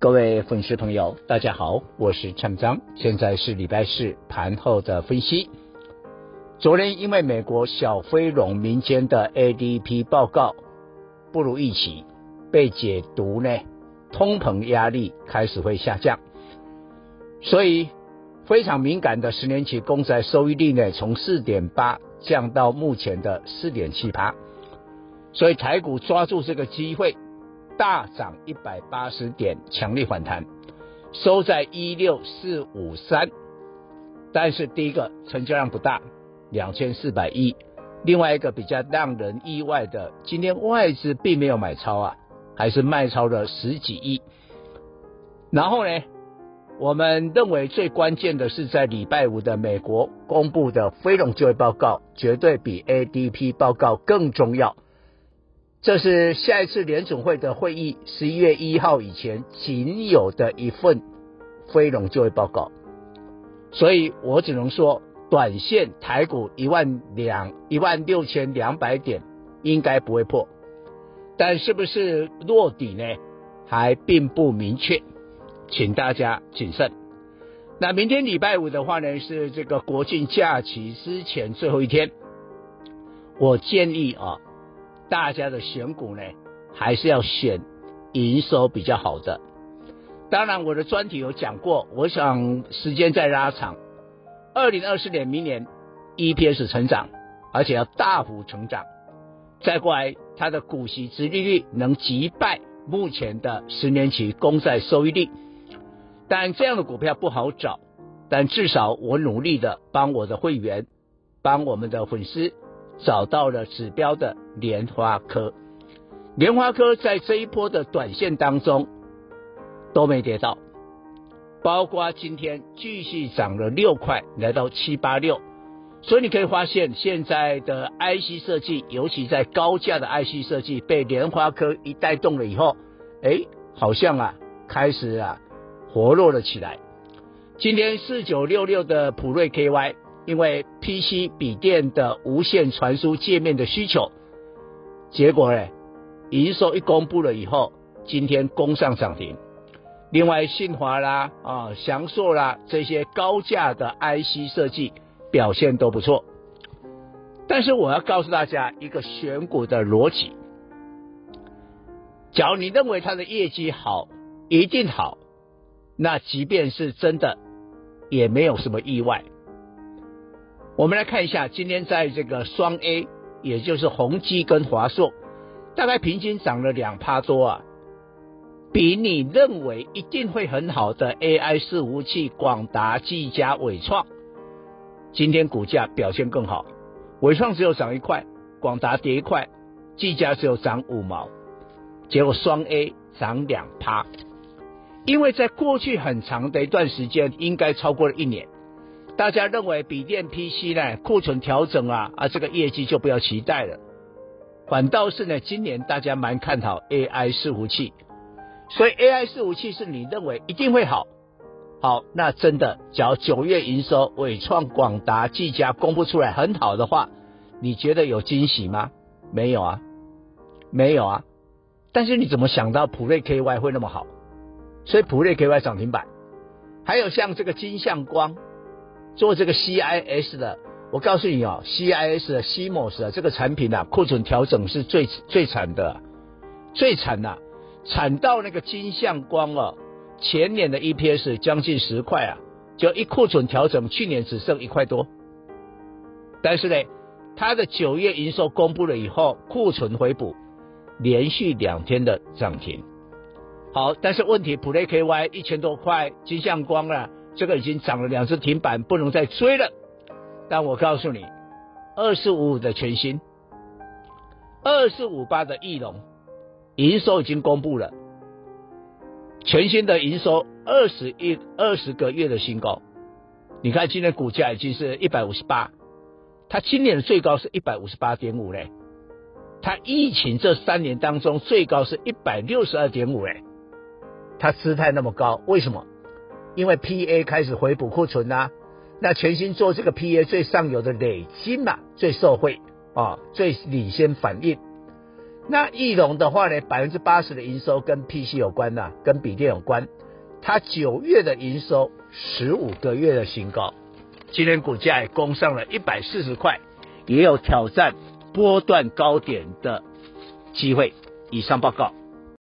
各位粉丝朋友，大家好，我是陈章，现在是礼拜四盘后的分析。昨天因为美国小非农民间的 ADP 报告不如预期，被解读呢，通膨压力开始会下降，所以非常敏感的十年期公债收益率呢，从四点八降到目前的四点七八，所以台股抓住这个机会。大涨一百八十点，强力反弹，收在一六四五三。但是第一个成交量不大，两千四百亿。另外一个比较让人意外的，今天外资并没有买超啊，还是卖超了十几亿。然后呢，我们认为最关键的是在礼拜五的美国公布的非农就业报告，绝对比 ADP 报告更重要。这是下一次联总会的会议，十一月一号以前仅有的一份非农就业报告，所以我只能说，短线台股一万两一万六千两百点应该不会破，但是不是落底呢？还并不明确，请大家谨慎。那明天礼拜五的话呢，是这个国庆假期之前最后一天，我建议啊。大家的选股呢，还是要选营收比较好的。当然，我的专题有讲过，我想时间再拉长，二零二四年明年 EPS 成长，而且要大幅成长。再过来，它的股息殖利率能击败目前的十年期公债收益率。但这样的股票不好找，但至少我努力的帮我的会员，帮我们的粉丝。找到了指标的莲花科，莲花科在这一波的短线当中都没跌到，包括今天继续涨了六块，来到七八六，所以你可以发现现在的 IC 设计，尤其在高价的 IC 设计被莲花科一带动了以后，哎，好像啊开始啊活络了起来。今天四九六六的普瑞 KY。因为 PC 笔电的无线传输界面的需求，结果呢，营收一公布了以后，今天攻上涨停。另外，信华啦、啊祥硕啦这些高价的 IC 设计表现都不错。但是我要告诉大家一个选股的逻辑：假如你认为它的业绩好，一定好，那即便是真的，也没有什么意外。我们来看一下，今天在这个双 A，也就是宏基跟华硕，大概平均涨了两趴多啊，比你认为一定会很好的 AI 伺服器广达、技嘉、纬创，今天股价表现更好。纬创只有涨一块，广达跌一块，技嘉只有涨五毛，结果双 A 涨两趴，因为在过去很长的一段时间，应该超过了一年。大家认为笔电 PC 呢库存调整啊啊这个业绩就不要期待了，反倒是呢今年大家蛮看好 AI 伺服器，所以 AI 伺服器是你认为一定会好，好那真的，只要九月营收伟创、广达、技嘉公布出来很好的话，你觉得有惊喜吗？没有啊，没有啊，但是你怎么想到普瑞 KY 会那么好？所以普瑞 KY 涨停板，还有像这个金相光。做这个 CIS 的，我告诉你哦，CIS 的 CMOS 的这个产品啊，库存调整是最最惨的，最惨的，惨到那个金相光哦，前年的 EPS 将近十块啊，就一库存调整，去年只剩一块多。但是呢，它的九月营收公布了以后，库存回补，连续两天的涨停。好，但是问题，普瑞 KY 一千多块，金相光啊。这个已经涨了两次停板，不能再追了。但我告诉你，二四五五的全新，二四五八的翼龙，营收已经公布了，全新的营收二十一二十个月的新高。你看今天股价已经是一百五十八，它今年的最高是一百五十八点五嘞。它疫情这三年当中最高是一百六十二点五嘞。它姿态那么高，为什么？因为 PA 开始回补库存呐、啊，那全新做这个 PA 最上游的累金嘛，最受惠啊，最领先反应。那义隆的话呢，百分之八十的营收跟 PC 有关呐、跟笔电有关。它九月的营收十五个月的新高，今天股价也攻上了一百四十块，也有挑战波段高点的机会。以上报告。